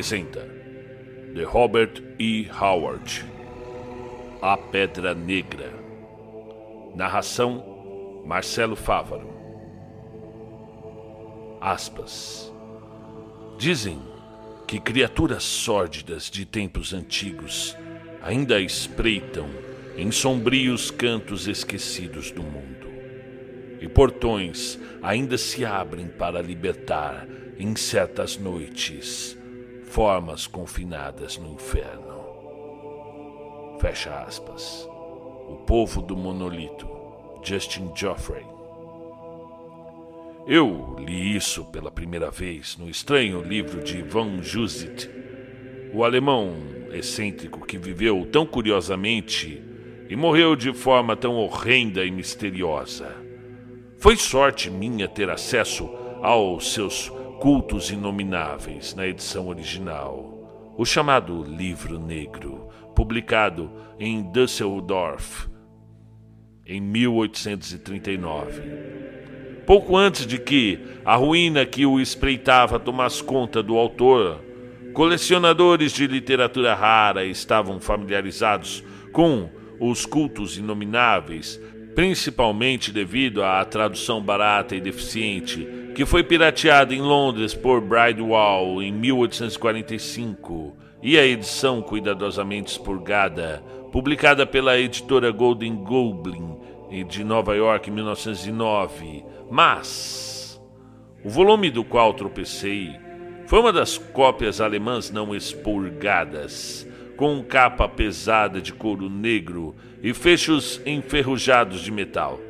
apresenta The Robert E. Howard A Pedra Negra Narração Marcelo Fávaro Aspas Dizem que criaturas sórdidas de tempos antigos ainda espreitam em sombrios cantos esquecidos do mundo. E portões ainda se abrem para libertar em certas noites formas confinadas no inferno. Fecha aspas. O povo do monolito, Justin Joffrey. Eu li isso pela primeira vez no estranho livro de Van Jusit, o alemão excêntrico que viveu tão curiosamente e morreu de forma tão horrenda e misteriosa. Foi sorte minha ter acesso aos seus cultos inomináveis na edição original, o chamado Livro Negro, publicado em Düsseldorf em 1839. Pouco antes de que a ruína que o espreitava tomasse conta do autor, colecionadores de literatura rara estavam familiarizados com os cultos inomináveis, principalmente devido à tradução barata e deficiente que foi pirateada em Londres por Bridewell em 1845 e a edição cuidadosamente expurgada, publicada pela editora Golden Goblin de Nova York em 1909. Mas o volume do qual tropecei foi uma das cópias alemãs não expurgadas, com capa pesada de couro negro e fechos enferrujados de metal.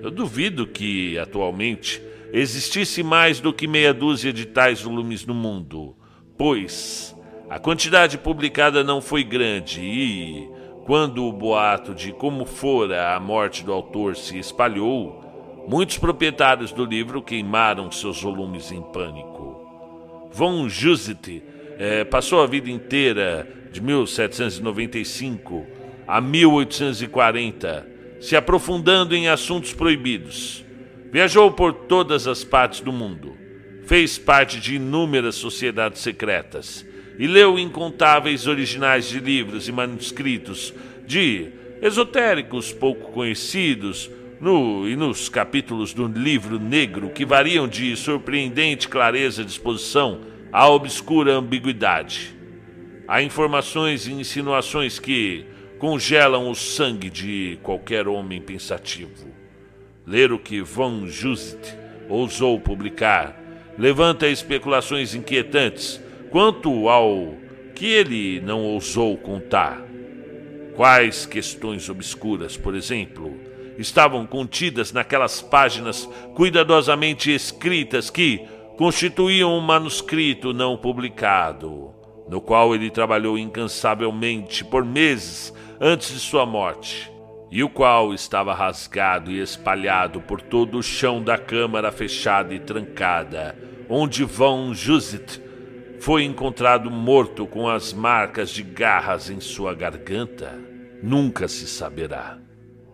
Eu duvido que, atualmente, existisse mais do que meia dúzia de tais volumes no mundo, pois a quantidade publicada não foi grande e, quando o boato de como fora a morte do autor se espalhou, muitos proprietários do livro queimaram seus volumes em pânico. Von Jusit eh, passou a vida inteira, de 1795 a 1840, se aprofundando em assuntos proibidos. Viajou por todas as partes do mundo, fez parte de inúmeras sociedades secretas e leu incontáveis originais de livros e manuscritos de esotéricos pouco conhecidos no, e nos capítulos do livro negro que variam de surpreendente clareza de exposição a obscura ambiguidade. Há informações e insinuações que congelam o sangue de qualquer homem pensativo. Ler o que von Just ousou publicar levanta especulações inquietantes quanto ao que ele não ousou contar. Quais questões obscuras, por exemplo, estavam contidas naquelas páginas cuidadosamente escritas que constituíam um manuscrito não publicado, no qual ele trabalhou incansavelmente por meses antes de sua morte e o qual estava rasgado e espalhado por todo o chão da câmara fechada e trancada, onde Von Jusit foi encontrado morto com as marcas de garras em sua garganta, nunca se saberá.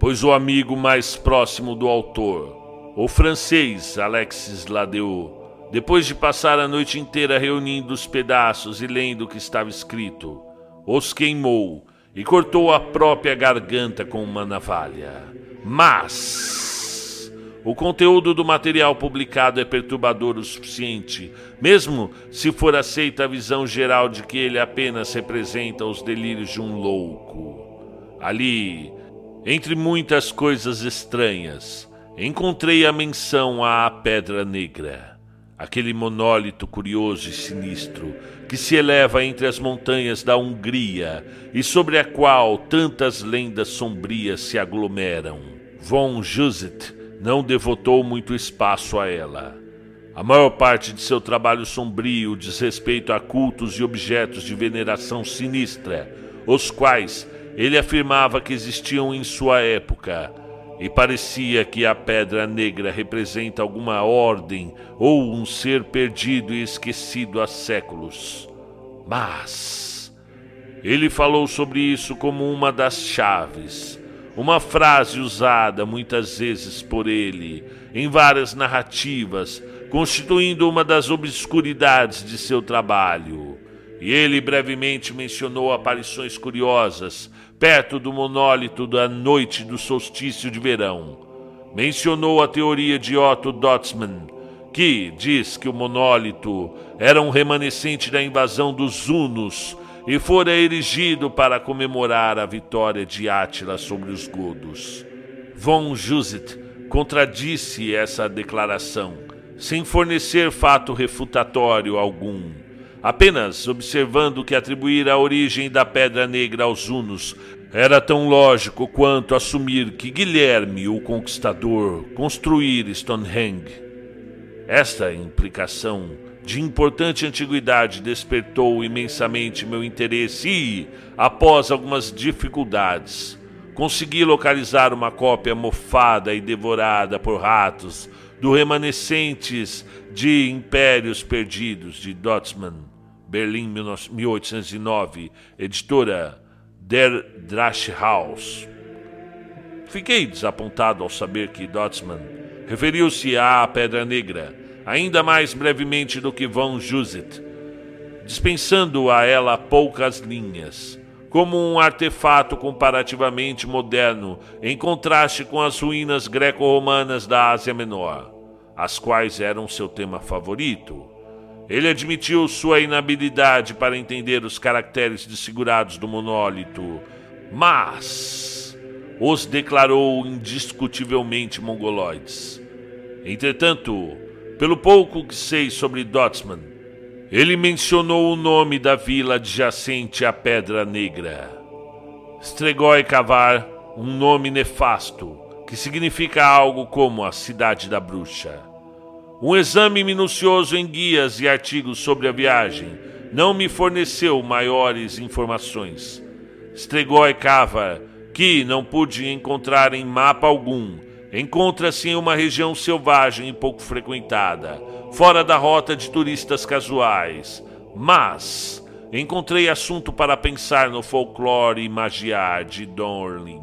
Pois o amigo mais próximo do autor, o francês Alexis Ladeu, depois de passar a noite inteira reunindo os pedaços e lendo o que estava escrito, os queimou e cortou a própria garganta com uma navalha. Mas o conteúdo do material publicado é perturbador o suficiente, mesmo se for aceita a visão geral de que ele apenas representa os delírios de um louco. Ali, entre muitas coisas estranhas, encontrei a menção à Pedra Negra aquele monólito curioso e sinistro que se eleva entre as montanhas da Hungria e sobre a qual tantas lendas sombrias se aglomeram. Von Jusit não devotou muito espaço a ela. A maior parte de seu trabalho sombrio diz respeito a cultos e objetos de veneração sinistra, os quais ele afirmava que existiam em sua época e parecia que a pedra negra representa alguma ordem ou um ser perdido e esquecido há séculos. Mas ele falou sobre isso como uma das chaves, uma frase usada muitas vezes por ele em várias narrativas, constituindo uma das obscuridades de seu trabalho. e ele brevemente mencionou aparições curiosas perto do monólito da noite do solstício de verão. Mencionou a teoria de Otto Dotzmann, que diz que o monólito era um remanescente da invasão dos Hunos e fora erigido para comemorar a vitória de Átila sobre os godos. Von Jusit contradisse essa declaração, sem fornecer fato refutatório algum, apenas observando que atribuir a origem da Pedra Negra aos Hunos era tão lógico quanto assumir que Guilherme, o Conquistador, construir Stonehenge. Esta implicação de importante antiguidade despertou imensamente meu interesse e, após algumas dificuldades, consegui localizar uma cópia mofada e devorada por ratos do Remanescentes de Impérios Perdidos de Dotsman, Berlim 1809, editora Der House. Fiquei desapontado ao saber que Dotsman referiu-se à Pedra Negra ainda mais brevemente do que Von Jusit, dispensando a ela poucas linhas, como um artefato comparativamente moderno, em contraste com as ruínas greco-romanas da Ásia Menor, as quais eram seu tema favorito. Ele admitiu sua inabilidade para entender os caracteres desfigurados do monólito, mas os declarou indiscutivelmente mongoloides. Entretanto, pelo pouco que sei sobre Dotsman, ele mencionou o nome da vila adjacente à Pedra Negra. Stregoi Cavar, um nome nefasto, que significa algo como a Cidade da Bruxa. Um exame minucioso em guias e artigos sobre a viagem não me forneceu maiores informações. Stregoi Cavar, que não pude encontrar em mapa algum, Encontra-se em uma região selvagem e pouco frequentada, fora da rota de turistas casuais. Mas encontrei assunto para pensar no folclore e magia de Dorling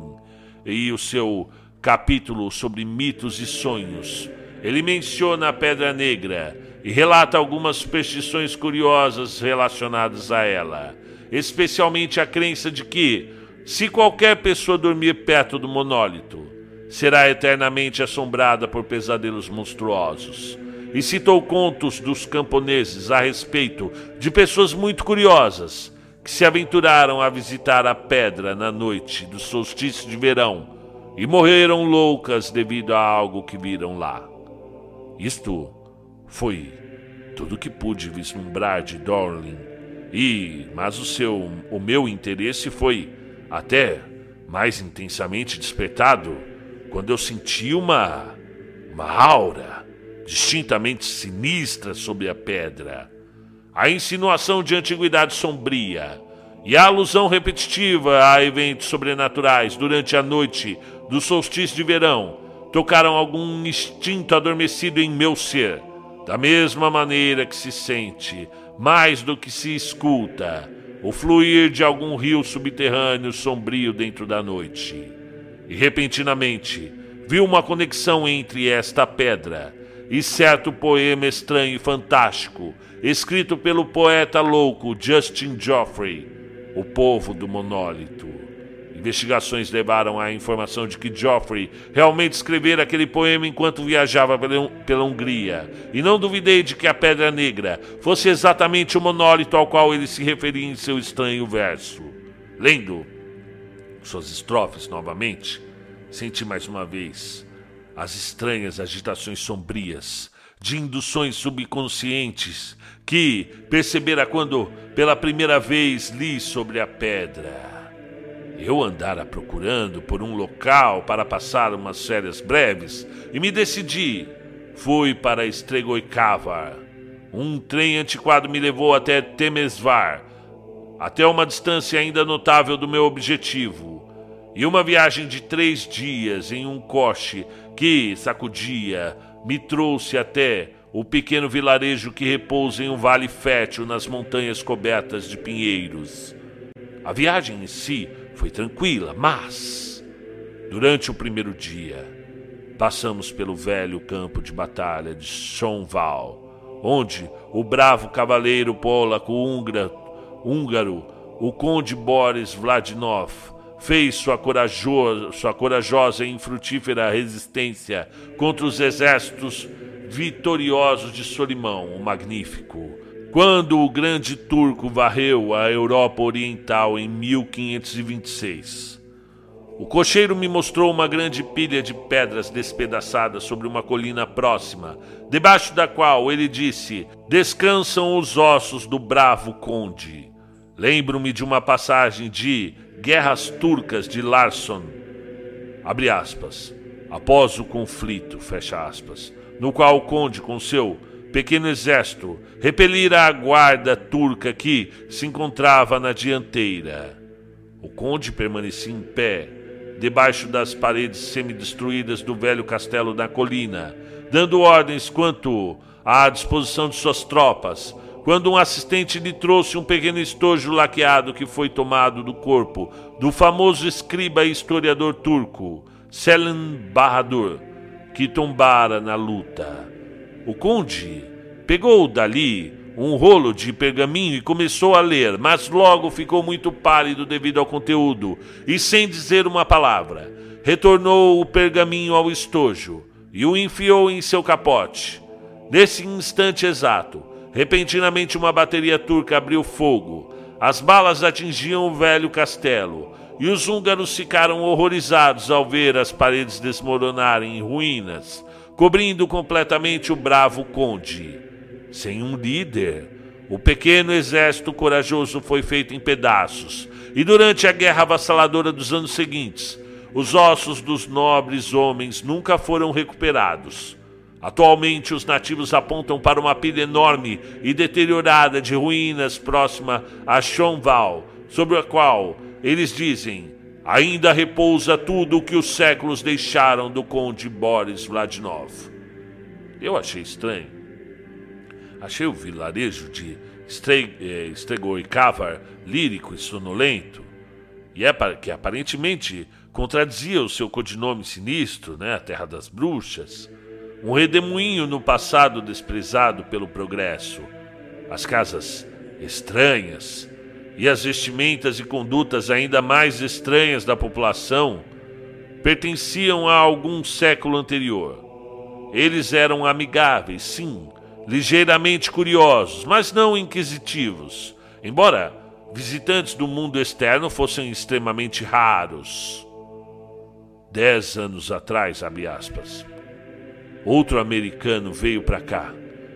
e o seu capítulo sobre mitos e sonhos. Ele menciona a Pedra Negra e relata algumas superstições curiosas relacionadas a ela, especialmente a crença de que, se qualquer pessoa dormir perto do monólito, será eternamente assombrada por pesadelos monstruosos. E citou contos dos camponeses a respeito de pessoas muito curiosas que se aventuraram a visitar a pedra na noite do solstício de verão e morreram loucas devido a algo que viram lá. Isto foi tudo que pude vislumbrar de Dorlin. E, mas o seu, o meu interesse foi até mais intensamente despertado quando eu senti uma, uma aura distintamente sinistra sobre a pedra. A insinuação de antiguidade sombria e a alusão repetitiva a eventos sobrenaturais durante a noite do solstício de verão tocaram algum instinto adormecido em meu ser, da mesma maneira que se sente, mais do que se escuta, o fluir de algum rio subterrâneo sombrio dentro da noite e repentinamente viu uma conexão entre esta pedra e certo poema estranho e fantástico, escrito pelo poeta louco Justin Geoffrey, O Povo do Monólito. Investigações levaram à informação de que Geoffrey realmente escrevera aquele poema enquanto viajava pela Hungria, e não duvidei de que a Pedra Negra fosse exatamente o monólito ao qual ele se referia em seu estranho verso. Lendo suas estrofes novamente, senti mais uma vez as estranhas agitações sombrias de induções subconscientes que percebera quando pela primeira vez li sobre a pedra. Eu andara procurando por um local para passar umas férias breves e me decidi. Fui para Estregoicavar. Um trem antiquado me levou até Temesvar, até uma distância ainda notável do meu objetivo e uma viagem de três dias em um coche que sacudia me trouxe até o pequeno vilarejo que repousa em um vale fértil nas montanhas cobertas de pinheiros. A viagem em si foi tranquila, mas durante o primeiro dia passamos pelo velho campo de batalha de Schonval, onde o bravo cavaleiro polaco húngaro o conde Boris Vladinov, fez sua corajosa, sua corajosa e infrutífera resistência contra os exércitos vitoriosos de Solimão, o Magnífico. Quando o grande turco varreu a Europa Oriental em 1526. O cocheiro me mostrou uma grande pilha de pedras despedaçadas sobre uma colina próxima, debaixo da qual ele disse: Descansam os ossos do bravo conde. Lembro-me de uma passagem de Guerras Turcas de Larson, abre aspas, após o conflito, fecha aspas, no qual o conde, com seu pequeno exército, repelira a guarda turca que se encontrava na dianteira. O conde permanecia em pé, debaixo das paredes semidestruídas do velho castelo da colina, dando ordens quanto à disposição de suas tropas, quando um assistente lhe trouxe um pequeno estojo laqueado que foi tomado do corpo do famoso escriba e historiador turco Selim Bahadur, que tombara na luta. O conde pegou dali um rolo de pergaminho e começou a ler, mas logo ficou muito pálido devido ao conteúdo e, sem dizer uma palavra, retornou o pergaminho ao estojo e o enfiou em seu capote. Nesse instante exato, repentinamente uma bateria turca abriu fogo. As balas atingiam o velho castelo e os húngaros ficaram horrorizados ao ver as paredes desmoronarem em ruínas, cobrindo completamente o bravo conde. Sem um líder, o pequeno exército corajoso foi feito em pedaços, e durante a guerra avassaladora dos anos seguintes, os ossos dos nobres homens nunca foram recuperados. Atualmente, os nativos apontam para uma pilha enorme e deteriorada de ruínas próxima a Chonval, sobre a qual eles dizem ainda repousa tudo o que os séculos deixaram do conde Boris Vladinov. Eu achei estranho. Achei o vilarejo de Stregoicavar lírico e sonolento, e é que aparentemente contradizia o seu codinome sinistro, né, a Terra das Bruxas, um redemoinho no passado desprezado pelo progresso, as casas estranhas e as vestimentas e condutas ainda mais estranhas da população pertenciam a algum século anterior. Eles eram amigáveis, sim, ligeiramente curiosos, mas não inquisitivos, embora visitantes do mundo externo fossem extremamente raros. Dez anos atrás, abre aspas, outro americano veio para cá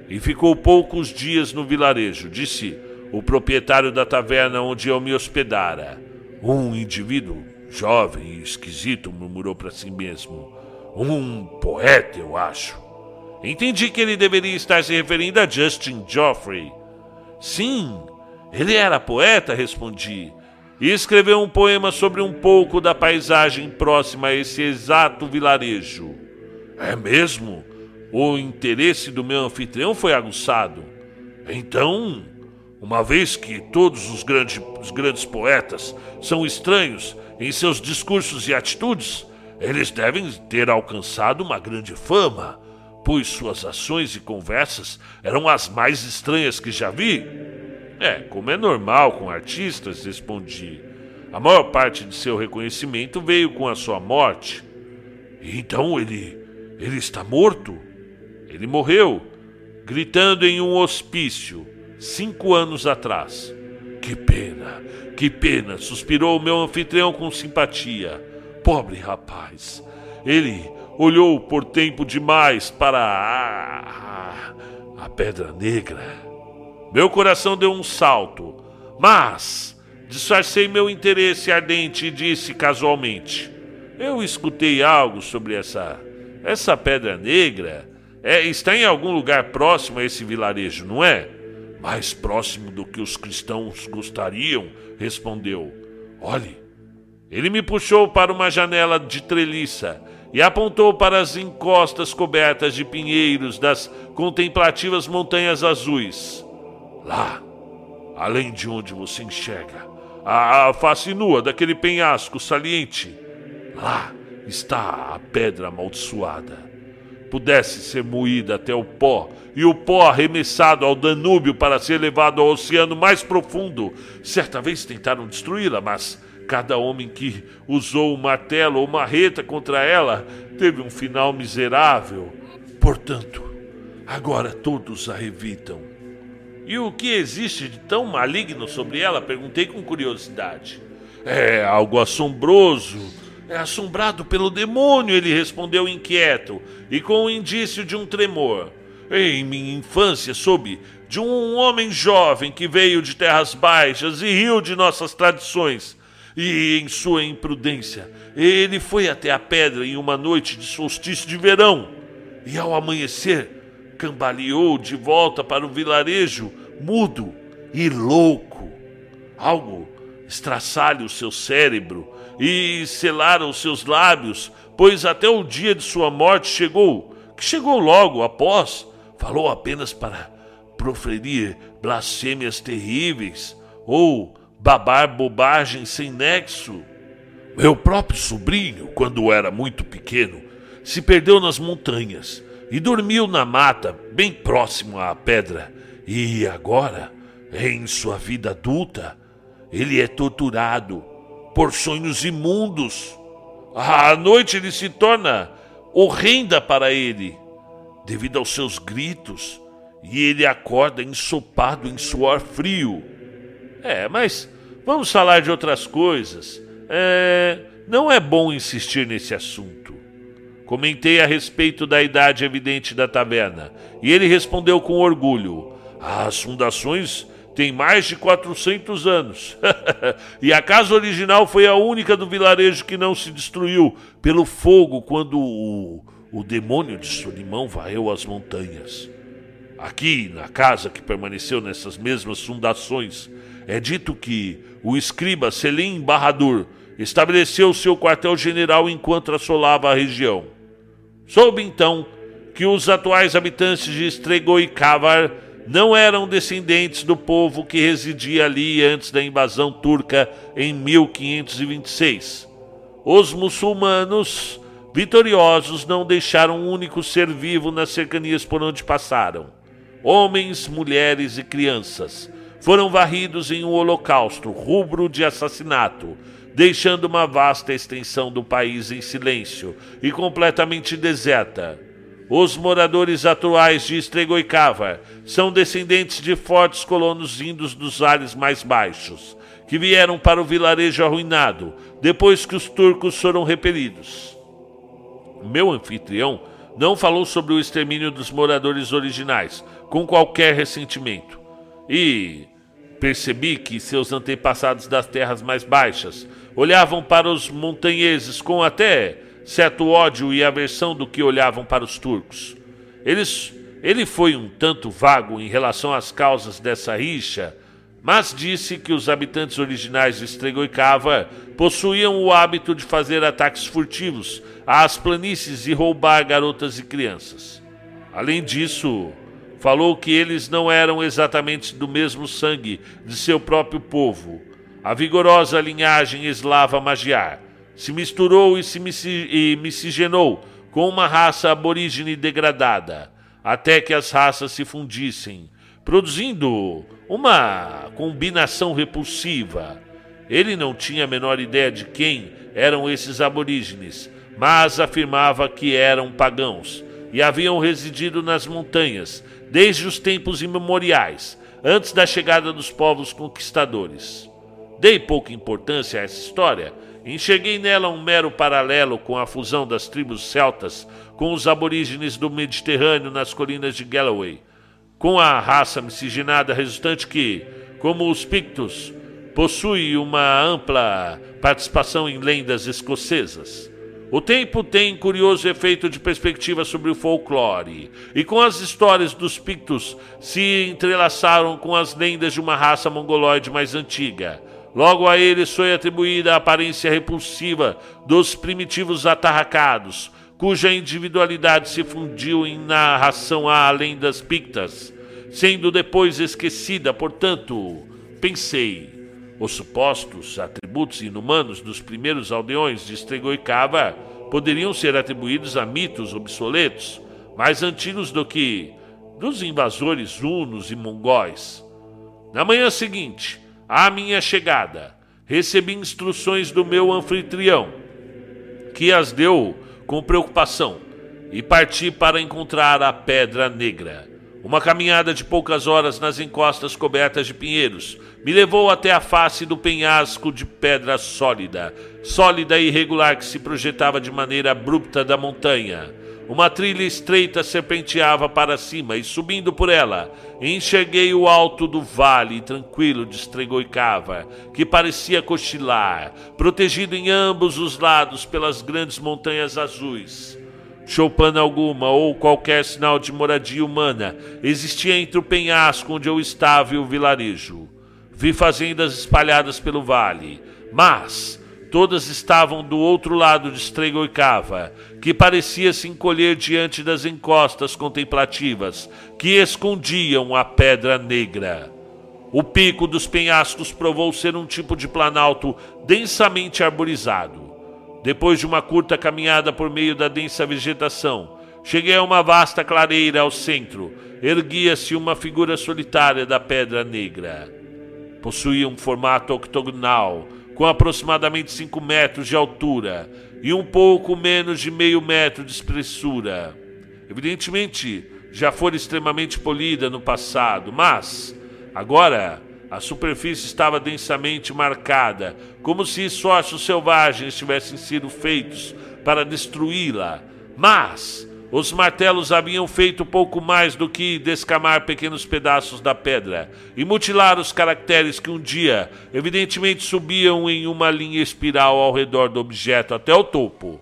e ficou poucos dias no vilarejo, disse o proprietário da taverna onde eu me hospedara. Um indivíduo jovem e esquisito murmurou para si mesmo. Um poeta, eu acho. Entendi que ele deveria estar se referindo a Justin Geoffrey. Sim, ele era poeta, respondi, e escreveu um poema sobre um pouco da paisagem próxima a esse exato vilarejo. É mesmo? O interesse do meu anfitrião foi aguçado. Então, uma vez que todos os grandes, os grandes poetas são estranhos em seus discursos e atitudes, eles devem ter alcançado uma grande fama pois suas ações e conversas eram as mais estranhas que já vi. É, como é normal com artistas, respondi. A maior parte de seu reconhecimento veio com a sua morte. Então ele. ele está morto? Ele morreu, gritando em um hospício, cinco anos atrás. Que pena, que pena, suspirou o meu anfitrião com simpatia. Pobre rapaz. Ele olhou por tempo demais para a, a pedra negra. Meu coração deu um salto, mas disfarcei meu interesse ardente e disse casualmente: Eu escutei algo sobre essa essa pedra negra. É, está em algum lugar próximo a esse vilarejo, não é? Mais próximo do que os cristãos gostariam, respondeu. Olhe, ele me puxou para uma janela de treliça e apontou para as encostas cobertas de pinheiros das contemplativas montanhas azuis. Lá, além de onde você enxerga a, face nua daquele penhasco saliente, lá está a pedra amaldiçoada. Pudesse ser moída até o pó e o pó arremessado ao Danúbio para ser levado ao oceano mais profundo. Certa vez tentaram destruí-la, mas cada homem que usou um martelo ou marreta contra ela teve um final miserável. Portanto, agora todos a evitam. E o que existe de tão maligno sobre ela? Perguntei com curiosidade. É algo assombroso. É assombrado pelo demônio, ele respondeu inquieto e com o indício de um tremor. Em minha infância soube de um homem jovem que veio de terras baixas e riu de nossas tradições. E em sua imprudência, ele foi até a pedra em uma noite de solstício de verão. E ao amanhecer, cambaleou de volta para o vilarejo, mudo e louco. Algo estraçalha o seu cérebro e selara os seus lábios, pois até o dia de sua morte chegou, que chegou logo após, falou apenas para proferir blasfêmias terríveis ou babar bobagens sem nexo. Meu próprio sobrinho, quando era muito pequeno, se perdeu nas montanhas e dormiu na mata, bem próximo à pedra. E agora, em sua vida adulta, ele é torturado por sonhos imundos. À noite ele se torna horrenda para ele, devido aos seus gritos, e ele acorda ensopado em suor frio. É, mas vamos falar de outras coisas. É, não é bom insistir nesse assunto. Comentei a respeito da idade evidente da taverna, e ele respondeu com orgulho: As fundações têm mais de 400 anos. e a casa original foi a única do vilarejo que não se destruiu pelo fogo quando o, o demônio de Solimão varreu as montanhas. Aqui, na casa que permaneceu nessas mesmas fundações, é dito que o escriba Selim Barradur estabeleceu seu quartel-general enquanto assolava a região. Soube então que os atuais habitantes de Stregoicavar não eram descendentes do povo que residia ali antes da invasão turca em 1526. Os muçulmanos vitoriosos não deixaram um único ser vivo nas cercanias por onde passaram. Homens, mulheres e crianças foram varridos em um holocausto rubro de assassinato deixando uma vasta extensão do país em silêncio e completamente deserta. Os moradores atuais de Estregoicava são descendentes de fortes colonos vindos dos ares mais baixos, que vieram para o vilarejo arruinado depois que os turcos foram repelidos. Meu anfitrião não falou sobre o extermínio dos moradores originais com qualquer ressentimento. E percebi que seus antepassados das terras mais baixas olhavam para os montanheses com até certo ódio e aversão do que olhavam para os turcos. Eles, ele foi um tanto vago em relação às causas dessa rixa, mas disse que os habitantes originais de Estregoicava possuíam o hábito de fazer ataques furtivos às planícies e roubar garotas e crianças. Além disso, falou que eles não eram exatamente do mesmo sangue de seu próprio povo a vigorosa linhagem eslava magiar se misturou e se miscigenou com uma raça aborígene degradada, até que as raças se fundissem, produzindo uma combinação repulsiva. Ele não tinha a menor ideia de quem eram esses aborígenes, mas afirmava que eram pagãos e haviam residido nas montanhas desde os tempos imemoriais, antes da chegada dos povos conquistadores. Dei pouca importância a essa história. Enxerguei nela um mero paralelo com a fusão das tribos celtas com os aborígenes do Mediterrâneo nas colinas de Galloway, com a raça miscigenada resultante que, como os Pictos, possui uma ampla participação em lendas escocesas. O tempo tem curioso efeito de perspectiva sobre o folclore, e com as histórias dos Pictos se entrelaçaram com as lendas de uma raça mongoloide mais antiga, Logo a eles foi atribuída a aparência repulsiva dos primitivos atarracados, cuja individualidade se fundiu em narração além das pictas, sendo depois esquecida, portanto, pensei, os supostos atributos inumanos dos primeiros aldeões de Estregoicava poderiam ser atribuídos a mitos obsoletos, mais antigos do que dos invasores hunos e mongóis. Na manhã seguinte, à minha chegada, recebi instruções do meu anfitrião, que as deu com preocupação, e parti para encontrar a Pedra Negra. Uma caminhada de poucas horas nas encostas cobertas de pinheiros me levou até a face do penhasco de pedra sólida, sólida e irregular que se projetava de maneira abrupta da montanha. Uma trilha estreita serpenteava para cima e, subindo por ela, enxerguei o alto do vale tranquilo de Estregoicava, que parecia cochilar, protegido em ambos os lados pelas grandes montanhas azuis. Choupana alguma ou qualquer sinal de moradia humana existia entre o penhasco onde eu estava e o vilarejo. Vi fazendas espalhadas pelo vale, mas todas estavam do outro lado de Estregoicava, que parecia se encolher diante das encostas contemplativas que escondiam a pedra negra. O pico dos penhascos provou ser um tipo de planalto densamente arborizado. Depois de uma curta caminhada por meio da densa vegetação, cheguei a uma vasta clareira ao centro. Erguia-se uma figura solitária da pedra negra. Possuía um formato octogonal, com aproximadamente 5 metros de altura e um pouco menos de meio metro de espessura. Evidentemente, já fora extremamente polida no passado, mas agora a superfície estava densamente marcada, como se esforços selvagens tivessem sido feitos para destruí-la. Mas os martelos haviam feito pouco mais do que descamar pequenos pedaços da pedra e mutilar os caracteres que um dia, evidentemente, subiam em uma linha espiral ao redor do objeto até o topo.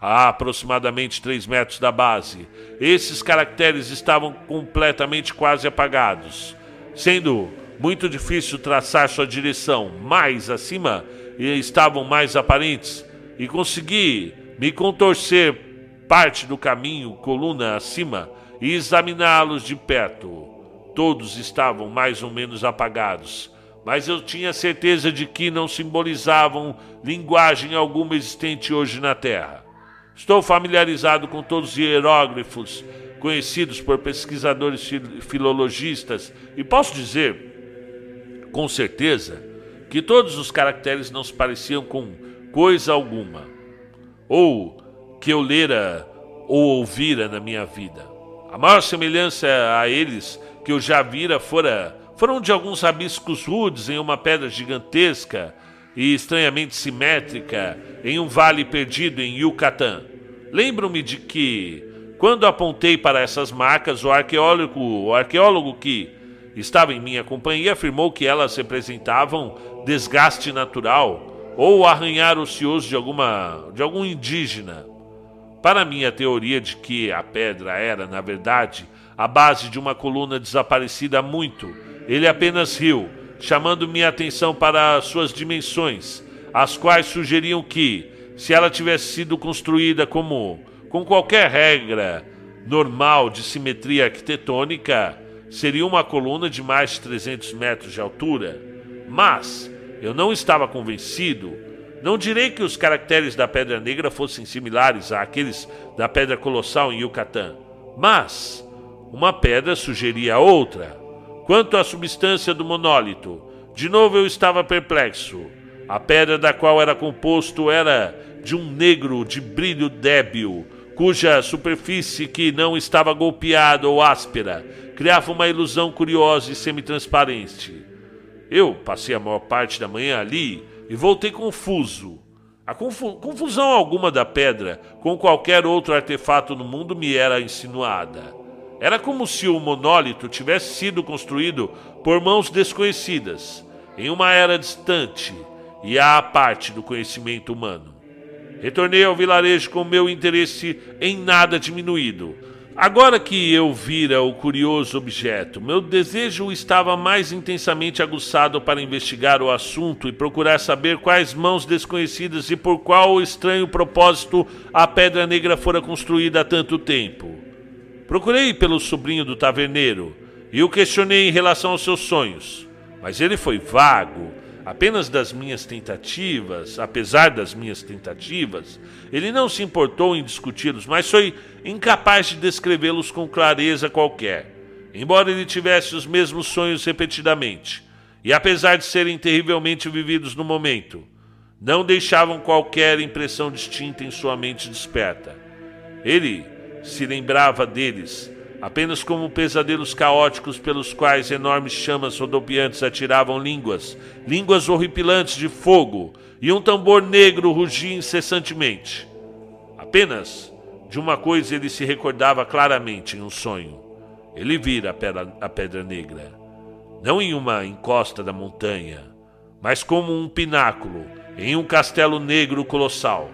A aproximadamente 3 metros da base, esses caracteres estavam completamente quase apagados, sendo muito difícil traçar sua direção. Mais acima estavam mais aparentes e consegui me contorcer parte do caminho, coluna acima, e examiná-los de perto. Todos estavam mais ou menos apagados, mas eu tinha certeza de que não simbolizavam linguagem alguma existente hoje na Terra. Estou familiarizado com todos os hieróglifos conhecidos por pesquisadores filologistas e posso dizer, com certeza, que todos os caracteres não se pareciam com coisa alguma. Ou que eu lera ou ouvira na minha vida. A maior semelhança a eles que eu já vira fora, foram de alguns rabiscos rudes em uma pedra gigantesca e estranhamente simétrica em um vale perdido em Yucatán. Lembro-me de que, quando apontei para essas marcas, o arqueólogo, o arqueólogo que estava em minha companhia afirmou que elas representavam desgaste natural ou arranhar ocioso de, alguma, de algum indígena. Para minha teoria de que a pedra era, na verdade, a base de uma coluna desaparecida há muito, ele apenas riu, chamando minha atenção para suas dimensões, as quais sugeriam que, se ela tivesse sido construída como com qualquer regra normal de simetria arquitetônica, seria uma coluna de mais de 300 metros de altura. Mas eu não estava convencido não direi que os caracteres da Pedra Negra fossem similares àqueles da Pedra Colossal em Yucatán, mas uma pedra sugeria a outra. Quanto à substância do monólito, de novo eu estava perplexo. A pedra da qual era composto era de um negro de brilho débil, cuja superfície que não estava golpeada ou áspera criava uma ilusão curiosa e semitransparente. Eu passei a maior parte da manhã ali e voltei confuso. A confu confusão alguma da pedra com qualquer outro artefato no mundo me era insinuada. Era como se o monólito tivesse sido construído por mãos desconhecidas, em uma era distante e à parte do conhecimento humano. Retornei ao vilarejo com meu interesse em nada diminuído, Agora que eu vira o curioso objeto, meu desejo estava mais intensamente aguçado para investigar o assunto e procurar saber quais mãos desconhecidas e por qual estranho propósito a pedra negra fora construída há tanto tempo. Procurei pelo sobrinho do taverneiro e o questionei em relação aos seus sonhos, mas ele foi vago, apenas das minhas tentativas, apesar das minhas tentativas, ele não se importou em discuti-los, mas foi incapaz de descrevê-los com clareza qualquer, embora ele tivesse os mesmos sonhos repetidamente, e apesar de serem terrivelmente vividos no momento, não deixavam qualquer impressão distinta em sua mente desperta. Ele se lembrava deles apenas como pesadelos caóticos pelos quais enormes chamas rodopiantes atiravam línguas, línguas horripilantes de fogo, e um tambor negro rugia incessantemente. Apenas de uma coisa ele se recordava claramente em um sonho. Ele vira a pedra, a pedra negra, não em uma encosta da montanha, mas como um pináculo em um castelo negro colossal.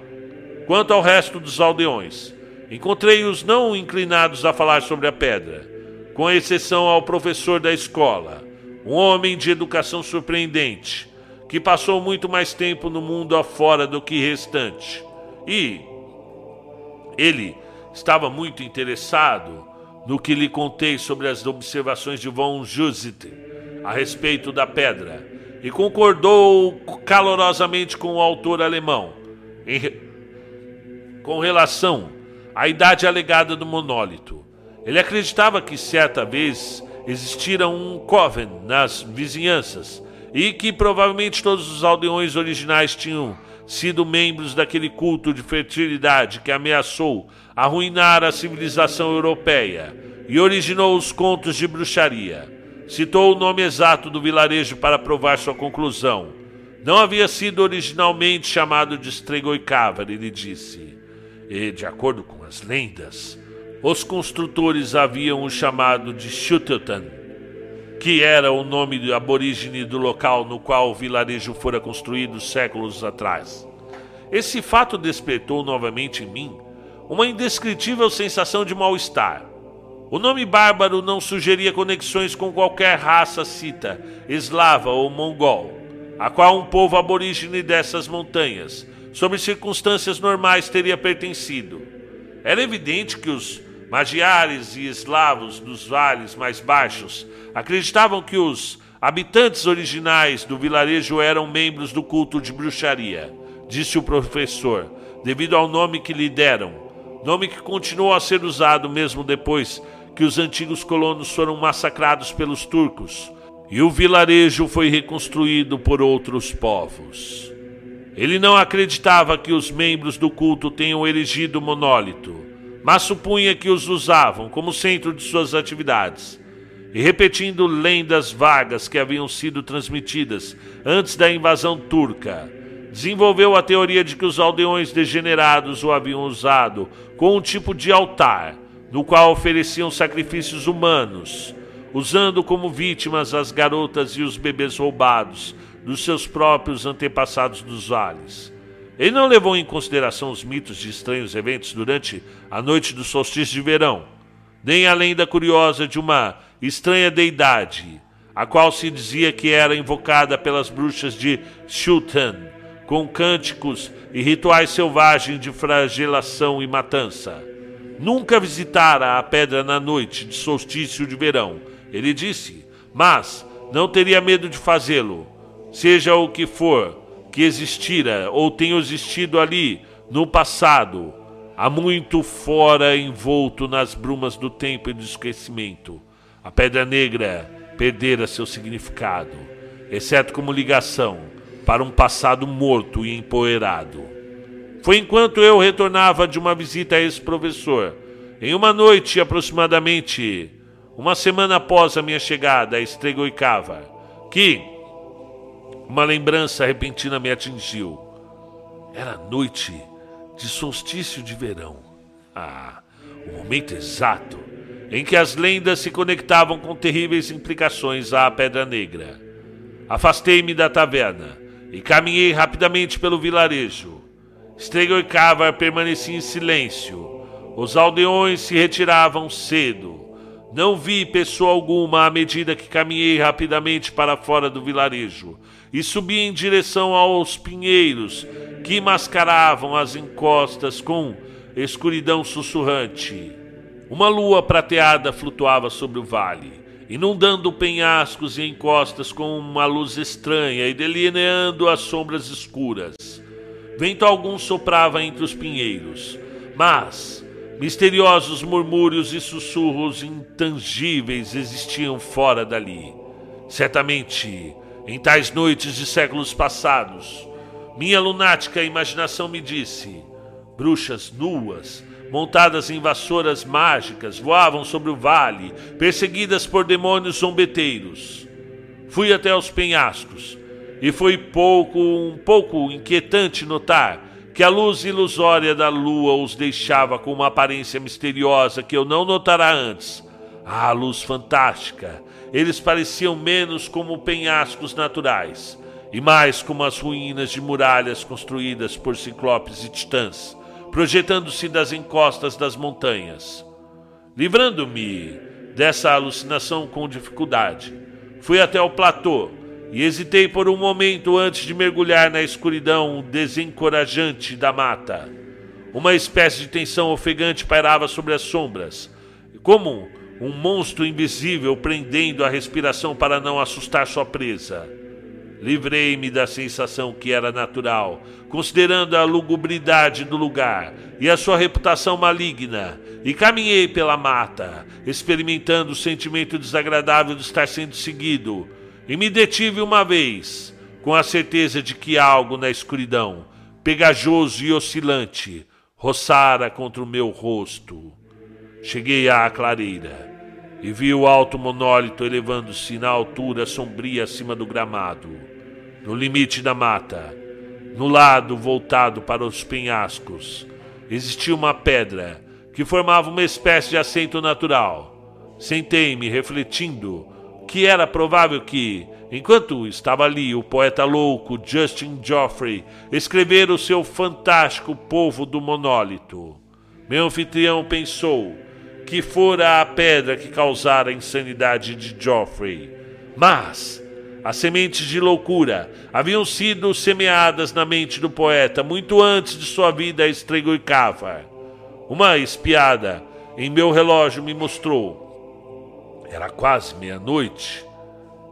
Quanto ao resto dos aldeões, Encontrei-os não inclinados a falar sobre a pedra, com exceção ao professor da escola, um homem de educação surpreendente, que passou muito mais tempo no mundo afora do que restante. E ele estava muito interessado no que lhe contei sobre as observações de von Jussit a respeito da pedra e concordou calorosamente com o autor alemão em, com relação a idade alegada do monólito. Ele acreditava que certa vez existira um coven nas vizinhanças e que provavelmente todos os aldeões originais tinham sido membros daquele culto de fertilidade que ameaçou arruinar a civilização europeia e originou os contos de bruxaria. Citou o nome exato do vilarejo para provar sua conclusão. Não havia sido originalmente chamado de Stregoicavar, ele disse. E, de acordo com as lendas, os construtores haviam o chamado de Shuteltan, que era o nome aborígene do local no qual o vilarejo fora construído séculos atrás. Esse fato despertou novamente em mim uma indescritível sensação de mal-estar. O nome bárbaro não sugeria conexões com qualquer raça cita, eslava ou mongol, a qual um povo aborígene dessas montanhas sob circunstâncias normais teria pertencido. Era evidente que os magiares e eslavos dos vales mais baixos acreditavam que os habitantes originais do vilarejo eram membros do culto de bruxaria, disse o professor, devido ao nome que lhe deram, nome que continuou a ser usado mesmo depois que os antigos colonos foram massacrados pelos turcos e o vilarejo foi reconstruído por outros povos. Ele não acreditava que os membros do culto tenham erigido o monólito, mas supunha que os usavam como centro de suas atividades. E repetindo lendas vagas que haviam sido transmitidas antes da invasão turca, desenvolveu a teoria de que os aldeões degenerados o haviam usado com um tipo de altar, no qual ofereciam sacrifícios humanos, usando como vítimas as garotas e os bebês roubados dos seus próprios antepassados dos vales. Ele não levou em consideração os mitos de estranhos eventos durante a noite do solstício de verão, nem a lenda curiosa de uma estranha deidade, a qual se dizia que era invocada pelas bruxas de Shultan, com cânticos e rituais selvagens de flagelação e matança. Nunca visitara a pedra na noite de solstício de verão, ele disse, mas não teria medo de fazê-lo, seja o que for que existira ou tenha existido ali no passado, há muito fora envolto nas brumas do tempo e do esquecimento. A pedra negra perdera seu significado, exceto como ligação para um passado morto e empoeirado. Foi enquanto eu retornava de uma visita a esse professor, em uma noite aproximadamente uma semana após a minha chegada a Estregoicava, que uma lembrança repentina me atingiu. Era noite de solstício de verão. Ah, o momento exato em que as lendas se conectavam com terríveis implicações à Pedra Negra. Afastei-me da taverna e caminhei rapidamente pelo vilarejo. Stregel e Cavar permaneciam em silêncio. Os aldeões se retiravam cedo. Não vi pessoa alguma à medida que caminhei rapidamente para fora do vilarejo e subi em direção aos pinheiros que mascaravam as encostas com escuridão sussurrante. Uma lua prateada flutuava sobre o vale, inundando penhascos e encostas com uma luz estranha e delineando as sombras escuras. Vento algum soprava entre os pinheiros, mas misteriosos murmúrios e sussurros intangíveis existiam fora dali. Certamente, em tais noites de séculos passados, minha lunática imaginação me disse: bruxas nuas, montadas em vassouras mágicas, voavam sobre o vale, perseguidas por demônios zombeteiros. Fui até os penhascos e foi pouco, um pouco inquietante notar que a luz ilusória da lua os deixava com uma aparência misteriosa que eu não notara antes. Ah, luz fantástica! Eles pareciam menos como penhascos naturais e mais como as ruínas de muralhas construídas por ciclopes e titãs projetando-se das encostas das montanhas. Livrando-me dessa alucinação com dificuldade, fui até o platô e hesitei por um momento antes de mergulhar na escuridão desencorajante da mata. Uma espécie de tensão ofegante pairava sobre as sombras, como um monstro invisível prendendo a respiração para não assustar sua presa. Livrei-me da sensação que era natural, considerando a lugubridade do lugar e a sua reputação maligna, e caminhei pela mata, experimentando o sentimento desagradável de estar sendo seguido, e me detive uma vez, com a certeza de que algo na escuridão, pegajoso e oscilante, roçara contra o meu rosto. Cheguei à clareira e vi o alto monólito elevando-se na altura sombria acima do gramado no limite da mata, no lado voltado para os penhascos, existia uma pedra que formava uma espécie de assento natural. Sentei-me refletindo que era provável que, enquanto estava ali o poeta louco Justin Geoffrey escrever o seu fantástico povo do monólito. Meu anfitrião pensou que fora a pedra que causara a insanidade de Geoffrey. Mas as sementes de loucura haviam sido semeadas na mente do poeta muito antes de sua vida estregoicava. Uma espiada em meu relógio me mostrou. Era quase meia-noite.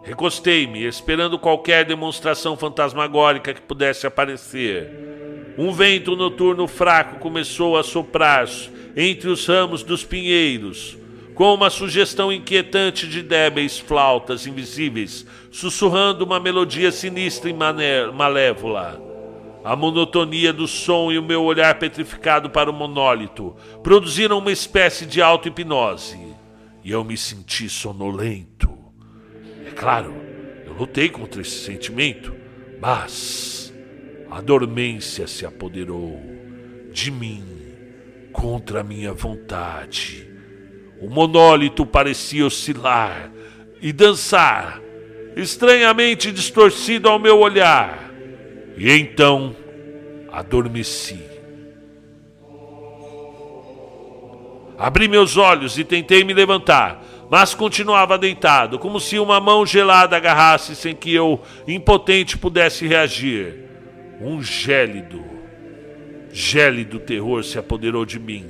Recostei-me, esperando qualquer demonstração fantasmagórica que pudesse aparecer. Um vento noturno fraco começou a soprar entre os ramos dos pinheiros com uma sugestão inquietante de débeis flautas invisíveis, sussurrando uma melodia sinistra e malévola. A monotonia do som e o meu olhar petrificado para o monólito produziram uma espécie de auto-hipnose, e eu me senti sonolento. É claro, eu lutei contra esse sentimento, mas a dormência se apoderou de mim contra a minha vontade o monólito parecia oscilar e dançar, estranhamente distorcido ao meu olhar. E então adormeci. Abri meus olhos e tentei me levantar, mas continuava deitado, como se uma mão gelada agarrasse sem que eu, impotente, pudesse reagir. Um gélido, gélido terror se apoderou de mim.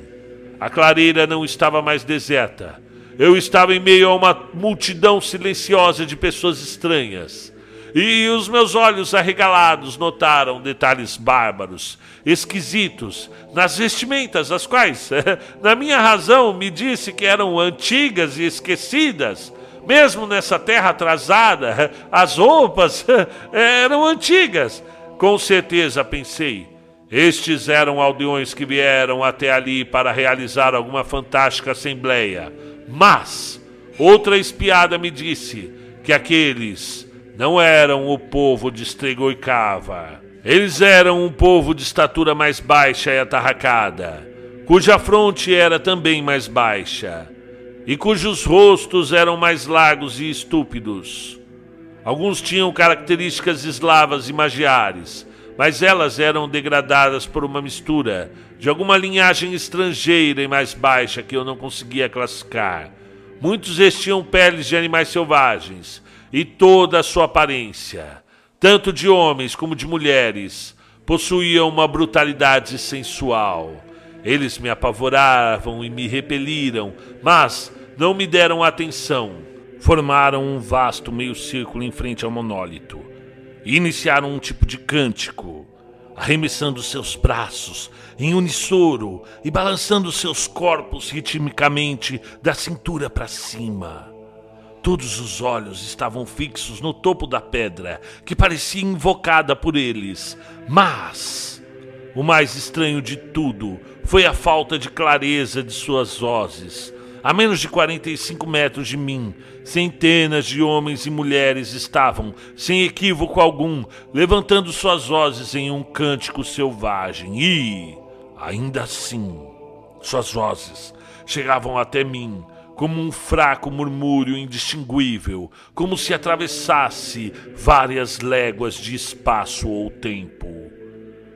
A clareira não estava mais deserta. Eu estava em meio a uma multidão silenciosa de pessoas estranhas. E os meus olhos arregalados notaram detalhes bárbaros, esquisitos, nas vestimentas, as quais, na minha razão, me disse que eram antigas e esquecidas. Mesmo nessa terra atrasada, as roupas eram antigas. Com certeza, pensei, estes eram aldeões que vieram até ali para realizar alguma fantástica assembleia. Mas outra espiada me disse que aqueles não eram o povo de Stregoicava. Eles eram um povo de estatura mais baixa e atarracada, cuja fronte era também mais baixa, e cujos rostos eram mais largos e estúpidos. Alguns tinham características eslavas e magiares, mas elas eram degradadas por uma mistura de alguma linhagem estrangeira e mais baixa que eu não conseguia classificar. Muitos vestiam peles de animais selvagens e toda a sua aparência, tanto de homens como de mulheres, possuía uma brutalidade sensual. Eles me apavoravam e me repeliram, mas não me deram atenção. Formaram um vasto meio círculo em frente ao monólito e iniciaram um tipo de cântico, arremessando seus braços em unissoro e balançando seus corpos ritmicamente da cintura para cima. Todos os olhos estavam fixos no topo da pedra, que parecia invocada por eles, mas o mais estranho de tudo foi a falta de clareza de suas vozes. A menos de 45 metros de mim, centenas de homens e mulheres estavam, sem equívoco algum, levantando suas vozes em um cântico selvagem. E, ainda assim, suas vozes chegavam até mim como um fraco murmúrio indistinguível, como se atravessasse várias léguas de espaço ou tempo.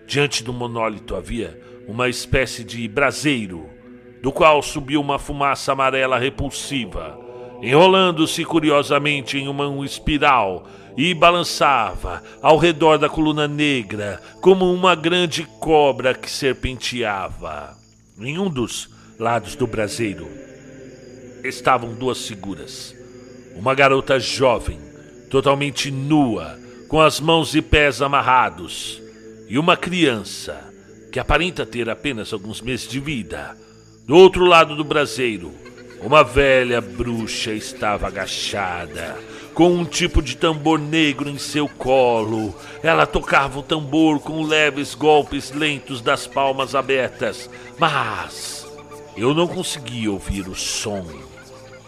Diante do monólito havia uma espécie de braseiro, do qual subiu uma fumaça amarela repulsiva, enrolando-se curiosamente em uma espiral e balançava ao redor da coluna negra como uma grande cobra que serpenteava. Em um dos lados do braseiro estavam duas figuras. Uma garota jovem, totalmente nua, com as mãos e pés amarrados, e uma criança que aparenta ter apenas alguns meses de vida. Do outro lado do braseiro, uma velha bruxa estava agachada, com um tipo de tambor negro em seu colo. Ela tocava o tambor com leves golpes lentos das palmas abertas, mas eu não conseguia ouvir o som.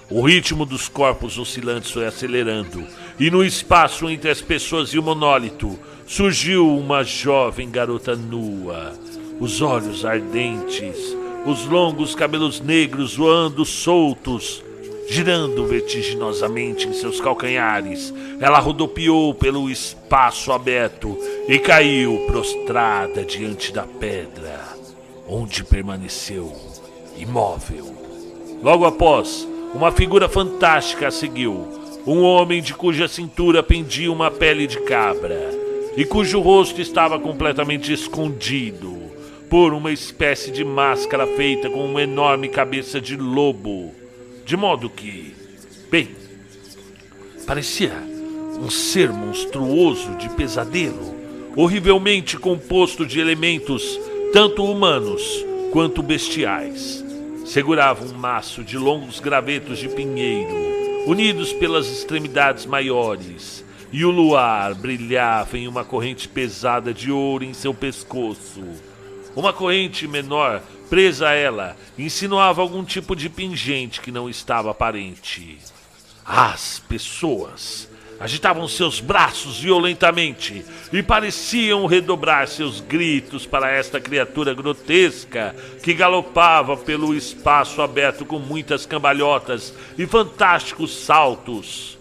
O ritmo dos corpos oscilantes foi acelerando, e no espaço entre as pessoas e o monólito surgiu uma jovem garota nua, os olhos ardentes, os longos cabelos negros voando soltos, girando vertiginosamente em seus calcanhares. Ela rodopiou pelo espaço aberto e caiu prostrada diante da pedra, onde permaneceu imóvel. Logo após, uma figura fantástica a seguiu. Um homem de cuja cintura pendia uma pele de cabra e cujo rosto estava completamente escondido por uma espécie de máscara feita com uma enorme cabeça de lobo. De modo que, bem, parecia um ser monstruoso de pesadelo, horrivelmente composto de elementos tanto humanos quanto bestiais segurava um maço de longos gravetos de pinheiro, unidos pelas extremidades maiores, e o luar brilhava em uma corrente pesada de ouro em seu pescoço. Uma corrente menor, presa a ela, insinuava algum tipo de pingente que não estava aparente. As pessoas agitavam seus braços violentamente e pareciam redobrar seus gritos para esta criatura grotesca que galopava pelo espaço aberto com muitas cambalhotas e fantásticos saltos.